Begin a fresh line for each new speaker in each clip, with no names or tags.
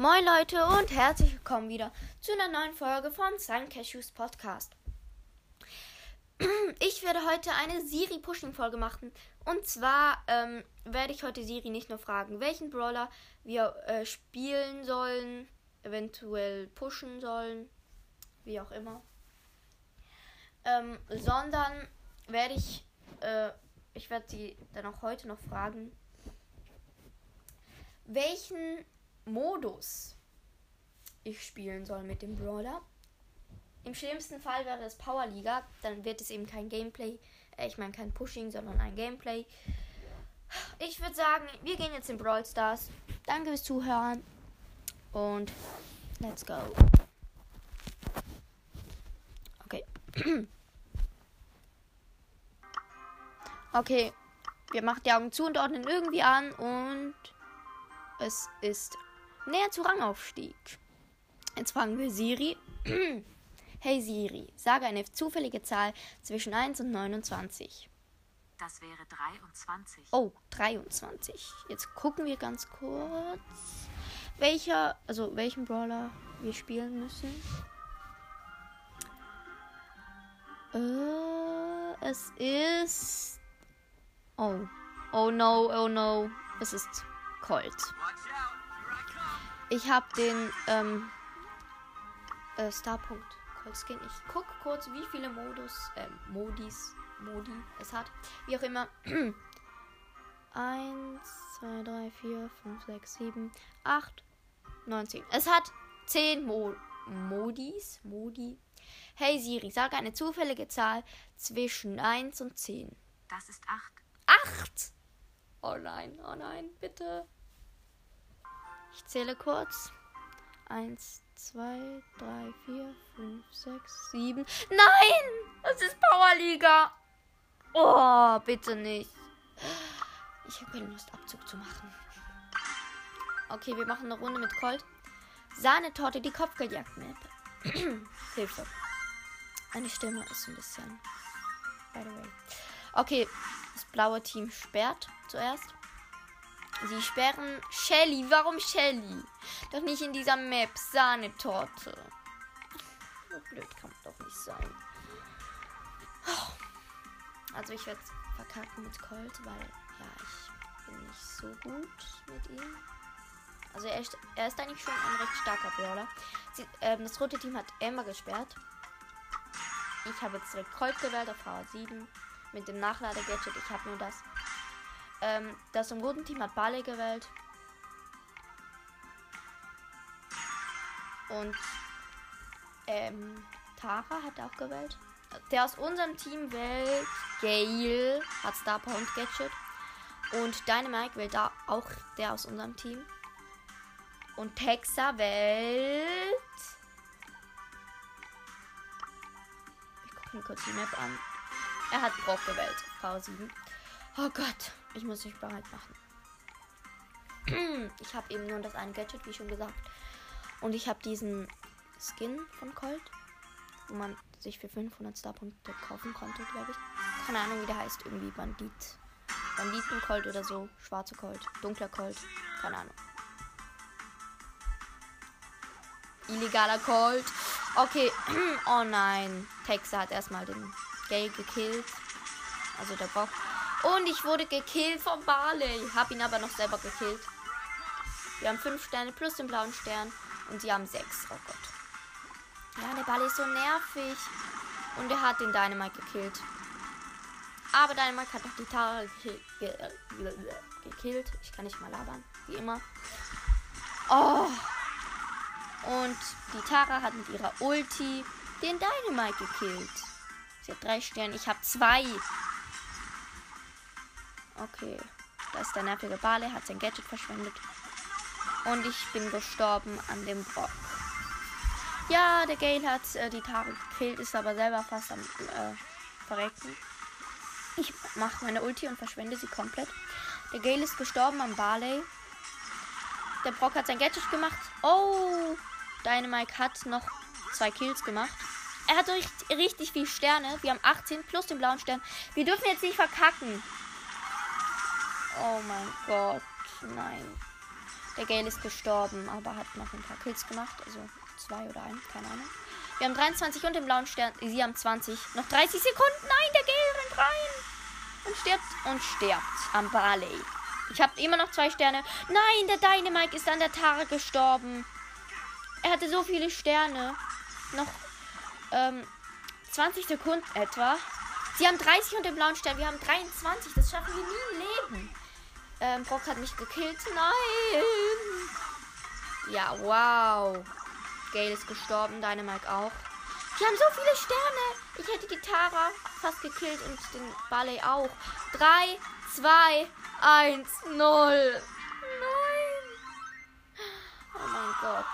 Moin Leute und herzlich willkommen wieder zu einer neuen Folge von Sun Cashews Podcast. Ich werde heute eine Siri-Pushing-Folge machen. Und zwar ähm, werde ich heute Siri nicht nur fragen, welchen Brawler wir äh, spielen sollen, eventuell pushen sollen, wie auch immer. Ähm, sondern werde ich, äh, ich werde sie dann auch heute noch fragen, welchen Modus ich spielen soll mit dem Brawler. Im schlimmsten Fall wäre es Powerliga, dann wird es eben kein Gameplay, äh, ich meine kein Pushing, sondern ein Gameplay. Ich würde sagen, wir gehen jetzt in Brawl Stars. Danke fürs Zuhören und let's go. Okay. okay, wir machen die Augen zu und ordnen irgendwie an und es ist näher zu Rangaufstieg. Jetzt fragen wir Siri. hey Siri, sage eine zufällige Zahl zwischen 1 und 29.
Das wäre 23.
Oh, 23. Jetzt gucken wir ganz kurz, welcher, also welchen Brawler wir spielen müssen. Äh, es ist. Oh. Oh no, oh no. Es ist Colt. Ich habe den ähm, äh, Starpunkt Colt Skin. Ich gucke kurz, wie viele Modus, äh, Modis, Modi es hat. Wie auch immer. 1, 2, 3, 4, 5, 6, 7, 8, 9, 10. Es hat 10 Mo Modis. Modi. Hey Siri, sage eine zufällige Zahl zwischen 1 und 10.
Das ist 8.
8! Oh nein, oh nein, bitte. Ich zähle kurz. 1, 2, 3, 4, 5, 6, 7. Nein! Es ist Powerliga! Oh, bitte nicht. Ich habe keine Lust, Abzug zu machen. Okay, wir machen eine Runde mit Colt. Sahnetorte, die Kopfgeldjagd-Map. Hilfe. Meine Stimme ist ein bisschen. By the way. Okay, das blaue Team sperrt zuerst. Sie sperren Shelly. Warum Shelly? Doch nicht in dieser Map. Sahnetorte. So blöd kann man doch nicht sein. Also ich werde verkacken mit Colt, weil ja, ich bin nicht so gut mit ihm. Also er ist, er ist eigentlich schon ein recht starker Brawler. Sie, ähm, das rote Team hat Emma gesperrt. Ich habe jetzt direkt Colt gewählt auf V7 mit dem Nachladegadget. Ich habe nur das. Ähm, das im roten Team hat Barley gewählt. Und ähm, Tara hat auch gewählt. Der aus unserem Team wählt Gale, hat Star und Gadget. Und Dynamite wählt da auch der aus unserem Team. Und Texa wählt. Ich gucke mir kurz die Map an. Er hat Brock gewählt. V7. Oh Gott, ich muss mich bereit machen. Ich habe eben nur das eine Gadget, wie schon gesagt. Und ich habe diesen Skin von Colt, wo man sich für 500 Starpunkte kaufen konnte, glaube ich. Keine Ahnung, wie der heißt. Irgendwie Bandit. Banditen-Colt oder so. Schwarze Colt. Dunkler Colt. Keine Ahnung. Illegaler Colt. Okay. Oh nein. Texa hat erstmal den Gale gekillt. Also der Bock. Und ich wurde gekillt von Barley. Hab ihn aber noch selber gekillt. Wir haben 5 Sterne plus den blauen Stern. Und sie haben 6. Oh Gott. Ja, der Ball ist so nervig. Und er hat den Dynamite gekillt. Aber Dynamite hat auch die Tara gekillt. Ich kann nicht mal labern. Wie immer. Oh. Und die Tara hat mit ihrer Ulti den Dynamite gekillt. Sie hat drei Sterne. Ich habe zwei. Okay. Da ist der nervige Bale, hat sein Gadget verschwendet. Und ich bin gestorben an dem Brock. Ja, der Gale hat äh, die Tare gekillt, ist aber selber fast am äh, Verrecken. Ich mache meine Ulti und verschwende sie komplett. Der Gale ist gestorben am Barley. Der Brock hat sein Gadget gemacht. Oh, Dynamite hat noch zwei Kills gemacht. Er hat richtig, richtig viel Sterne. Wir haben 18 plus den blauen Stern. Wir dürfen jetzt nicht verkacken. Oh mein Gott, nein. Der Gale ist gestorben, aber hat noch ein paar Kills gemacht. Also zwei oder ein, keine Ahnung. Wir haben 23 und den blauen Stern. Sie haben 20. Noch 30 Sekunden. Nein, der Gale rennt rein. Und stirbt und stirbt am Barley. Ich habe immer noch zwei Sterne. Nein, der Dynamite ist an der Tara gestorben. Er hatte so viele Sterne. Noch ähm, 20 Sekunden etwa. Sie haben 30 und den blauen Stern. Wir haben 23. Das schaffen wir nie. Ähm, Brock hat mich gekillt. Nein. Ja, wow. Gale ist gestorben. Dynamite auch. Die haben so viele Sterne. Ich hätte die Tara fast gekillt und den Ballet auch. 3, 2, 1, 0. Nein. Oh mein Gott.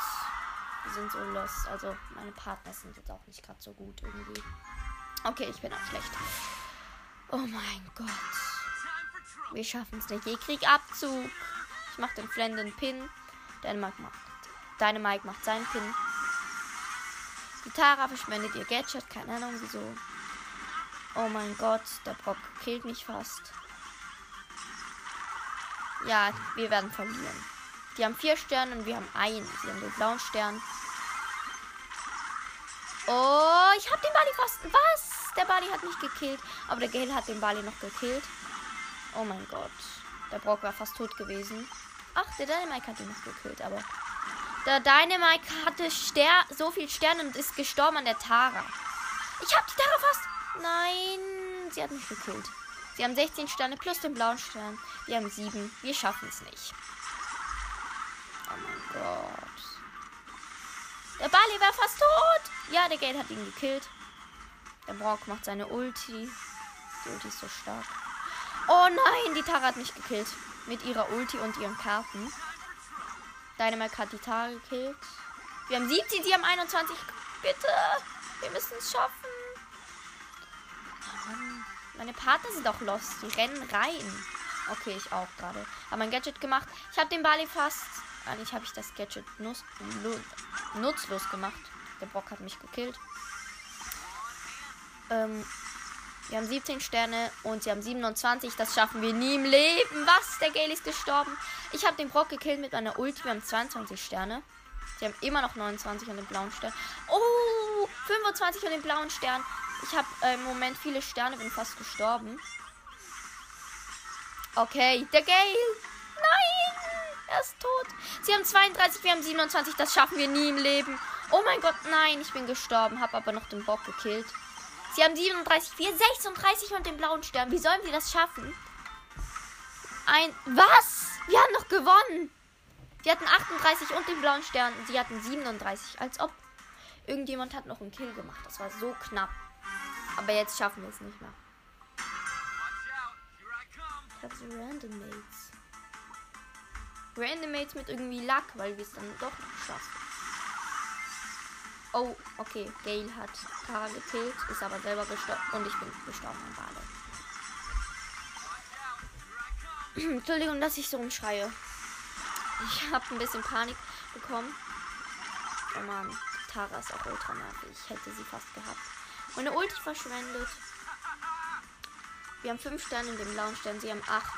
Wir sind so lost. Also meine Partner sind jetzt auch nicht gerade so gut irgendwie. Okay, ich bin auch schlecht. Oh mein Gott. Wir schaffen es nicht. Ich krieg Abzug. Ich mach den Flenden Pin. Dänemark macht. Mike macht seinen Pin. Die Tara verschwendet ihr Gadget. Keine Ahnung wieso. Oh mein Gott, der Brock killt mich fast. Ja, wir werden verlieren. Die haben vier Sterne und wir haben einen. Sie haben den blauen Stern. Oh, ich habe den Bali fast. Was? Der Bali hat mich gekillt. Aber der Gale hat den Bali noch gekillt. Oh mein Gott. Der Brock war fast tot gewesen. Ach, der Dynamite hat ihn noch gekillt, aber. Der Dynamite hatte Ster so viel Sterne und ist gestorben an der Tara. Ich hab die Tara fast. Nein, sie hat mich gekillt. Sie haben 16 Sterne plus den blauen Stern. Wir haben 7. Wir schaffen es nicht. Oh mein Gott. Der Bali war fast tot. Ja, der Gate hat ihn gekillt. Der Brock macht seine Ulti. Die Ulti ist so stark. Oh nein, die Tara hat mich gekillt. Mit ihrer Ulti und ihren Karten. Dynamite hat die Tara gekillt. Wir haben 17, sie haben 21. Bitte. Wir müssen es schaffen. Mann. Meine Partner sind auch lost. Die rennen rein. Okay, ich auch gerade. Habe mein Gadget gemacht. Ich habe den Bali fast. Eigentlich habe ich das Gadget nutz, nutzlos gemacht. Der Brock hat mich gekillt. Ähm, wir haben 17 Sterne und sie haben 27. Das schaffen wir nie im Leben. Was? Der Gale ist gestorben. Ich habe den Brock gekillt mit meiner Ulti. Wir haben 22 Sterne. Sie haben immer noch 29 an den blauen Stern. Oh, 25 an den blauen Stern. Ich habe äh, im Moment viele Sterne, bin fast gestorben. Okay, der Gale. Nein, er ist tot. Sie haben 32, wir haben 27. Das schaffen wir nie im Leben. Oh mein Gott, nein, ich bin gestorben, habe aber noch den Bock gekillt. Sie haben 37, wir 36 und den blauen Stern. Wie sollen wir das schaffen? Ein. Was? Wir haben noch gewonnen. Wir hatten 38 und den blauen Stern. Sie hatten 37. Als ob irgendjemand hat noch einen Kill gemacht. Das war so knapp. Aber jetzt schaffen wir es nicht mehr. Ich habe so Random Mates. Random Mates mit irgendwie Luck, weil wir es dann doch noch schaffen. Oh, okay. Gale hat Tara gekillt, ist aber selber gestorben. Und ich bin gestorben an Bade. Entschuldigung, dass ich so umschreie. Ich habe ein bisschen Panik bekommen. Oh Mann, Tara ist auch ultra nervig. Ich hätte sie fast gehabt. Meine Ulti verschwendet. Wir haben fünf Sterne in dem blauen Stern. Sie haben acht.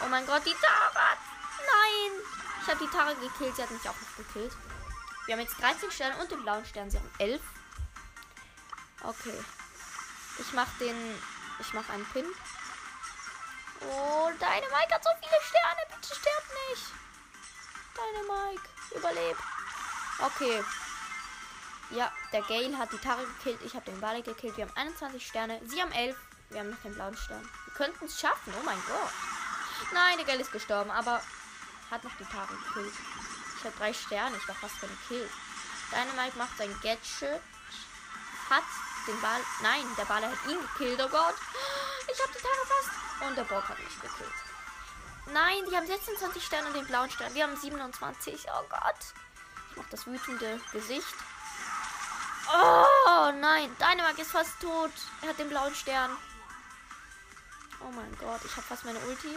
Oh mein Gott, die Tara! Nein! Ich habe die Tara gekillt. Sie hat mich auch noch gekillt. Wir haben jetzt 13 Sterne und den blauen Stern. Sie haben 11. Okay. Ich mach den. Ich mach einen Pin. Oh, deine Mike hat so viele Sterne. Bitte sterb nicht. Deine Mike. Überlebt. Okay. Ja, der Gale hat die Tara gekillt. Ich habe den Bali gekillt. Wir haben 21 Sterne. Sie haben 11. Wir haben noch den blauen Stern. Wir könnten es schaffen. Oh mein Gott. Nein, der Gale ist gestorben, aber hat noch die Tara gekillt. Ich habe drei Sterne. Ich war fast keine Kill. Dynamite macht sein Gadget. Hat den Ball. Nein, der Ball hat ihn gekillt. Oh Gott. Ich habe die Tara fast. Und der Bock hat mich gekillt. Nein, die haben 26 Sterne und den blauen Stern. Wir haben 27. Oh Gott. Ich mach das wütende Gesicht. Oh nein, Dynamite ist fast tot. Er hat den blauen Stern. Oh mein Gott, ich habe fast meine Ulti.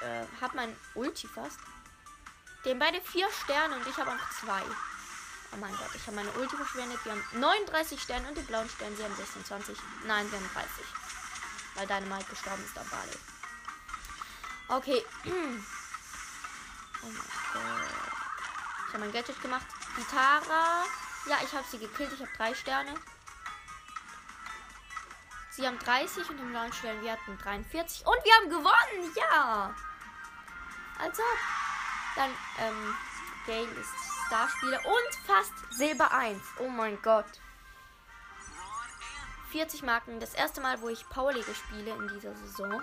Äh, habe mein Ulti fast. Den beide vier Sterne und ich habe noch zwei. Oh mein Gott, ich habe meine Ulti verschwendet. Wir haben 39 Sterne und die blauen Sterne, sie haben 26. Nein, sie haben 30. Weil Dynamite gestorben ist am Ball. Okay. Oh mein Gott. Ich habe mein Gadget gemacht. Die Tara. Ja, ich habe sie gekillt. Ich habe drei Sterne. Sie haben 30 und im Launch Stellen wir hatten 43. Und wir haben gewonnen. Ja. Also. Dann, ähm, Gale ist Starspieler und fast Silber 1. Oh mein Gott. 40 Marken. Das erste Mal, wo ich Powerliga spiele in dieser Saison.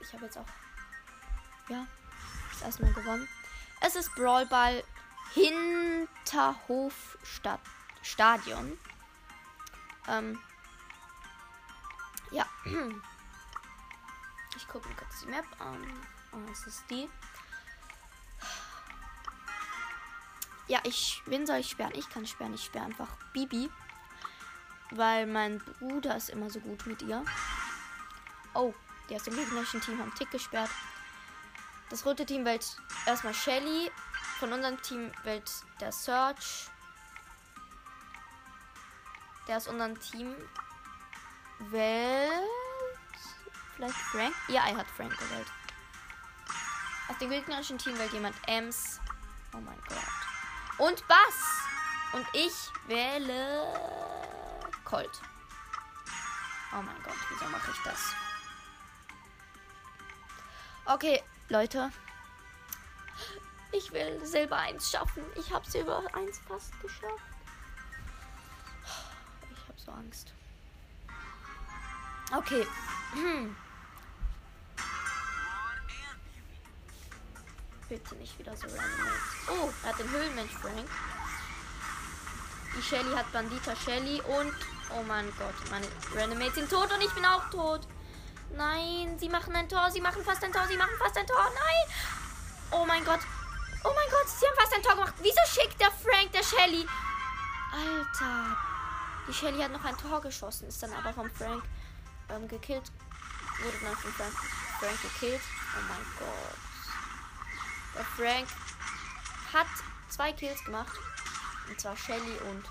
Ich habe jetzt auch. Ja. Das erste Mal gewonnen. Es ist Brawlball Hinterhofstadion. Ähm. Ja. Ich gucke mir kurz die Map an. Oh, ist die. Ja, ich, wen soll ich sperren? Ich kann sperren. Ich sperre einfach Bibi. Weil mein Bruder ist immer so gut mit ihr. Oh, die aus dem gegnerischen Team haben Tick gesperrt. Das rote Team wählt erstmal Shelly. Von unserem Team wählt der Search. Der aus unserem Team wählt. Vielleicht Frank? Ja, er hat Frank gewählt. Aus dem gegnerischen Team wählt jemand Ems. Oh mein Gott. Und Bass. Und ich wähle Colt. Oh mein Gott, wieso mache ich das? Okay, Leute. Ich will Silber 1 schaffen. Ich habe Silber 1 fast geschafft. Ich habe so Angst. Okay. Hm. Bitte nicht wieder so random. Oh, er hat den Höhlenmensch Frank. Die Shelly hat Bandita Shelly und oh mein Gott, meine Randomates sind tot und ich bin auch tot. Nein, sie machen ein Tor, sie machen fast ein Tor, sie machen fast ein Tor. Nein! Oh mein Gott. Oh mein Gott, sie haben fast ein Tor gemacht. Wieso schickt der Frank der Shelly? Alter. Die Shelly hat noch ein Tor geschossen, ist dann aber vom Frank ähm, gekillt. Wurde dann von Frank, Frank gekillt. Oh mein Gott. Der Frank hat zwei Kills gemacht. Und zwar Shelly und.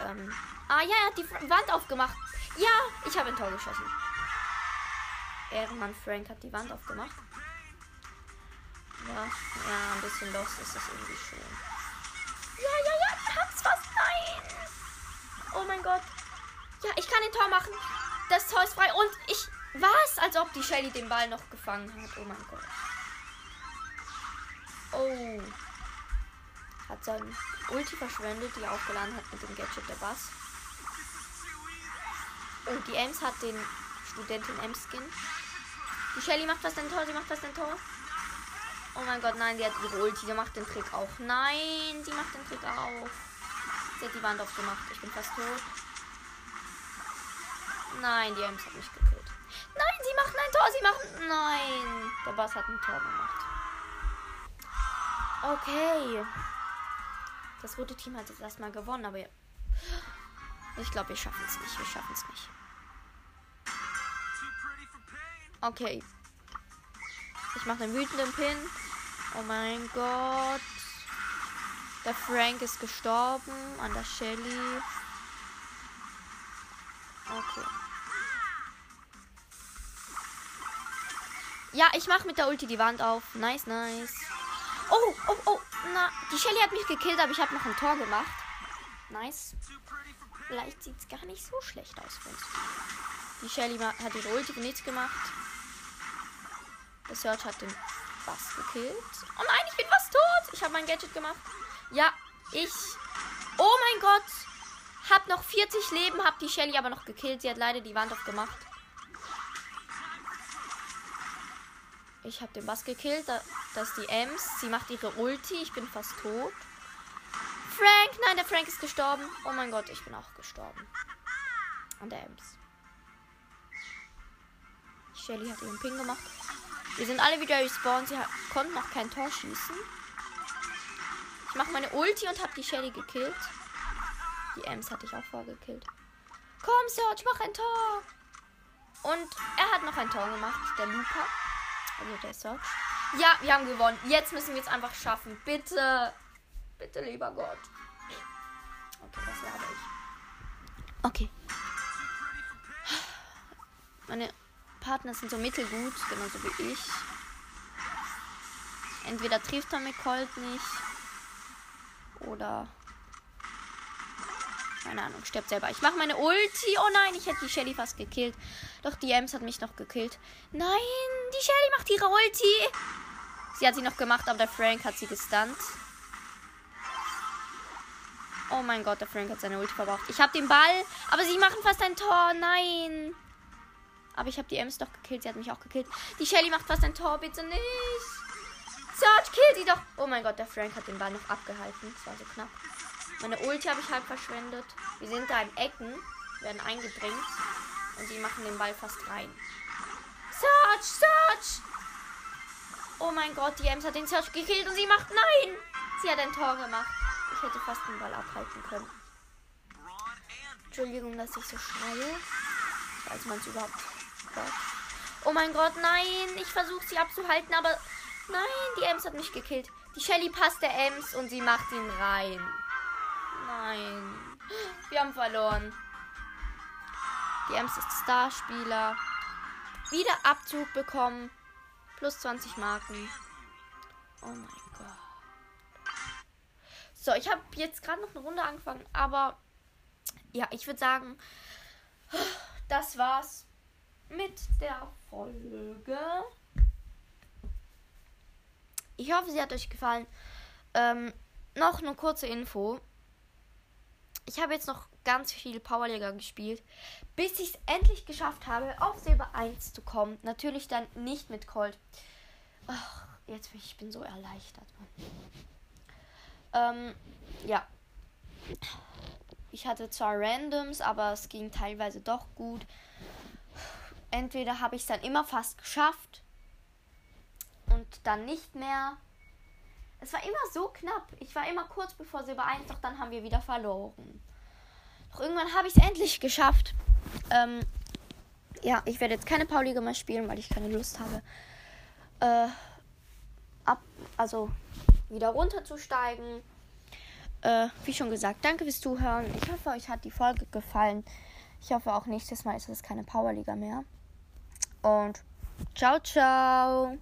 Ähm, ah ja, er hat die Wand aufgemacht. Ja, ich habe ein Tor geschossen. Ehrenmann Frank hat die Wand aufgemacht. Ja, ja, ein bisschen los ist das irgendwie schon. Ja, ja, ja, hat's fast. Nein. Oh mein Gott. Ja, ich kann ein Tor machen. Das Tor ist frei und ich. Was? Als ob die Shelly den Ball noch gefangen hat. Oh mein Gott. Oh. Hat sein Ulti verschwendet, die er aufgeladen hat mit dem Gadget der Bass. Und die Ems hat den Studentin Ems Skin. Die Shelly macht fast ein Tor, sie macht fast ein Tor. Oh mein Gott, nein, die hat ihre Ulti, sie macht den Trick auch. Nein, sie macht den Trick auch. Sie hat die Wand aufgemacht. Ich bin fast tot. Nein, die Ems hat mich gekillt. Nein, sie machen ein Tor, sie machen. Nein, der Boss hat ein Tor gemacht. Okay. Das rote Team hat jetzt erstmal gewonnen, aber ich glaube, wir schaffen es nicht. Wir schaffen es nicht. Okay. Ich mache den wütenden Pin. Oh mein Gott. Der Frank ist gestorben an der Shelly. Okay. Ja, ich mache mit der Ulti die Wand auf. Nice, nice. Oh, oh, oh. Na, die Shelly hat mich gekillt, aber ich habe noch ein Tor gemacht. Nice. Vielleicht sieht es gar nicht so schlecht aus für uns. Die Shelly hat ihre Ulti nichts gemacht. Der Search hat den Bass gekillt. Oh nein, ich bin fast tot. Ich habe mein Gadget gemacht. Ja, ich. Oh mein Gott. Hab noch 40 Leben, hab die Shelly aber noch gekillt. Sie hat leider die Wand aufgemacht. Ich habe den Bass gekillt. Das ist die Ems. Sie macht ihre Ulti. Ich bin fast tot. Frank! Nein, der Frank ist gestorben. Oh mein Gott, ich bin auch gestorben. An der Ems. Shelly hat ihren Ping gemacht. Wir sind alle wieder respawned. Sie konnten noch kein Tor schießen. Ich mache meine Ulti und habe die Shelly gekillt. Die Ems hatte ich auch vorgekillt. Komm, Serge, mach ein Tor. Und er hat noch ein Tor gemacht, der Luca. Also der Search. Ja, wir haben gewonnen. Jetzt müssen wir es einfach schaffen. Bitte. Bitte, lieber Gott. Okay, das laber ich. Okay. Meine Partner sind so mittelgut, genauso wie ich. Entweder trifft er mit Colt nicht. Oder. Keine Ahnung, stirbt selber. Ich mache meine Ulti. Oh nein, ich hätte die Shelly fast gekillt. Doch die Ems hat mich noch gekillt. Nein, die Shelly macht ihre Ulti. Sie hat sie noch gemacht, aber der Frank hat sie gestunt. Oh mein Gott, der Frank hat seine Ulti verbraucht. Ich habe den Ball, aber sie machen fast ein Tor. Nein. Aber ich habe die Ems doch gekillt. Sie hat mich auch gekillt. Die Shelly macht fast ein Tor. Bitte nicht. Search, kill sie doch. Oh mein Gott, der Frank hat den Ball noch abgehalten. Das war so knapp. Meine Ulti habe ich halb verschwendet. Wir sind da im Ecken, werden eingedrängt. Und die machen den Ball fast rein. Search, Search. Oh mein Gott, die Ems hat den Search gekillt und sie macht nein. Sie hat ein Tor gemacht. Ich hätte fast den Ball abhalten können. Entschuldigung, dass ich so schreie. Falls man es überhaupt hört. Oh mein Gott, nein. Ich versuche sie abzuhalten, aber nein, die Ems hat mich gekillt. Die Shelly passt der Ems und sie macht ihn rein. Nein. Wir haben verloren. Die Ems ist Starspieler. Wieder Abzug bekommen. Plus 20 Marken. Oh mein Gott. So, ich habe jetzt gerade noch eine Runde angefangen, aber ja, ich würde sagen, das war's mit der Folge. Ich hoffe, sie hat euch gefallen. Ähm, noch eine kurze Info. Ich habe jetzt noch ganz viel Powerliga gespielt, bis ich es endlich geschafft habe, auf Silber 1 zu kommen. Natürlich dann nicht mit Colt. Ach, jetzt bin ich, ich bin so erleichtert. Ähm, ja. Ich hatte zwar Randoms, aber es ging teilweise doch gut. Entweder habe ich es dann immer fast geschafft und dann nicht mehr. Es war immer so knapp. Ich war immer kurz bevor Silber 1, doch dann haben wir wieder verloren. Doch irgendwann habe ich es endlich geschafft. Ähm, ja, ich werde jetzt keine Pauliga mehr spielen, weil ich keine Lust habe. Äh, ab, also wieder runterzusteigen. Äh, wie schon gesagt, danke fürs Zuhören. Ich hoffe, euch hat die Folge gefallen. Ich hoffe auch nächstes Mal ist es keine Powerliga mehr. Und ciao, ciao.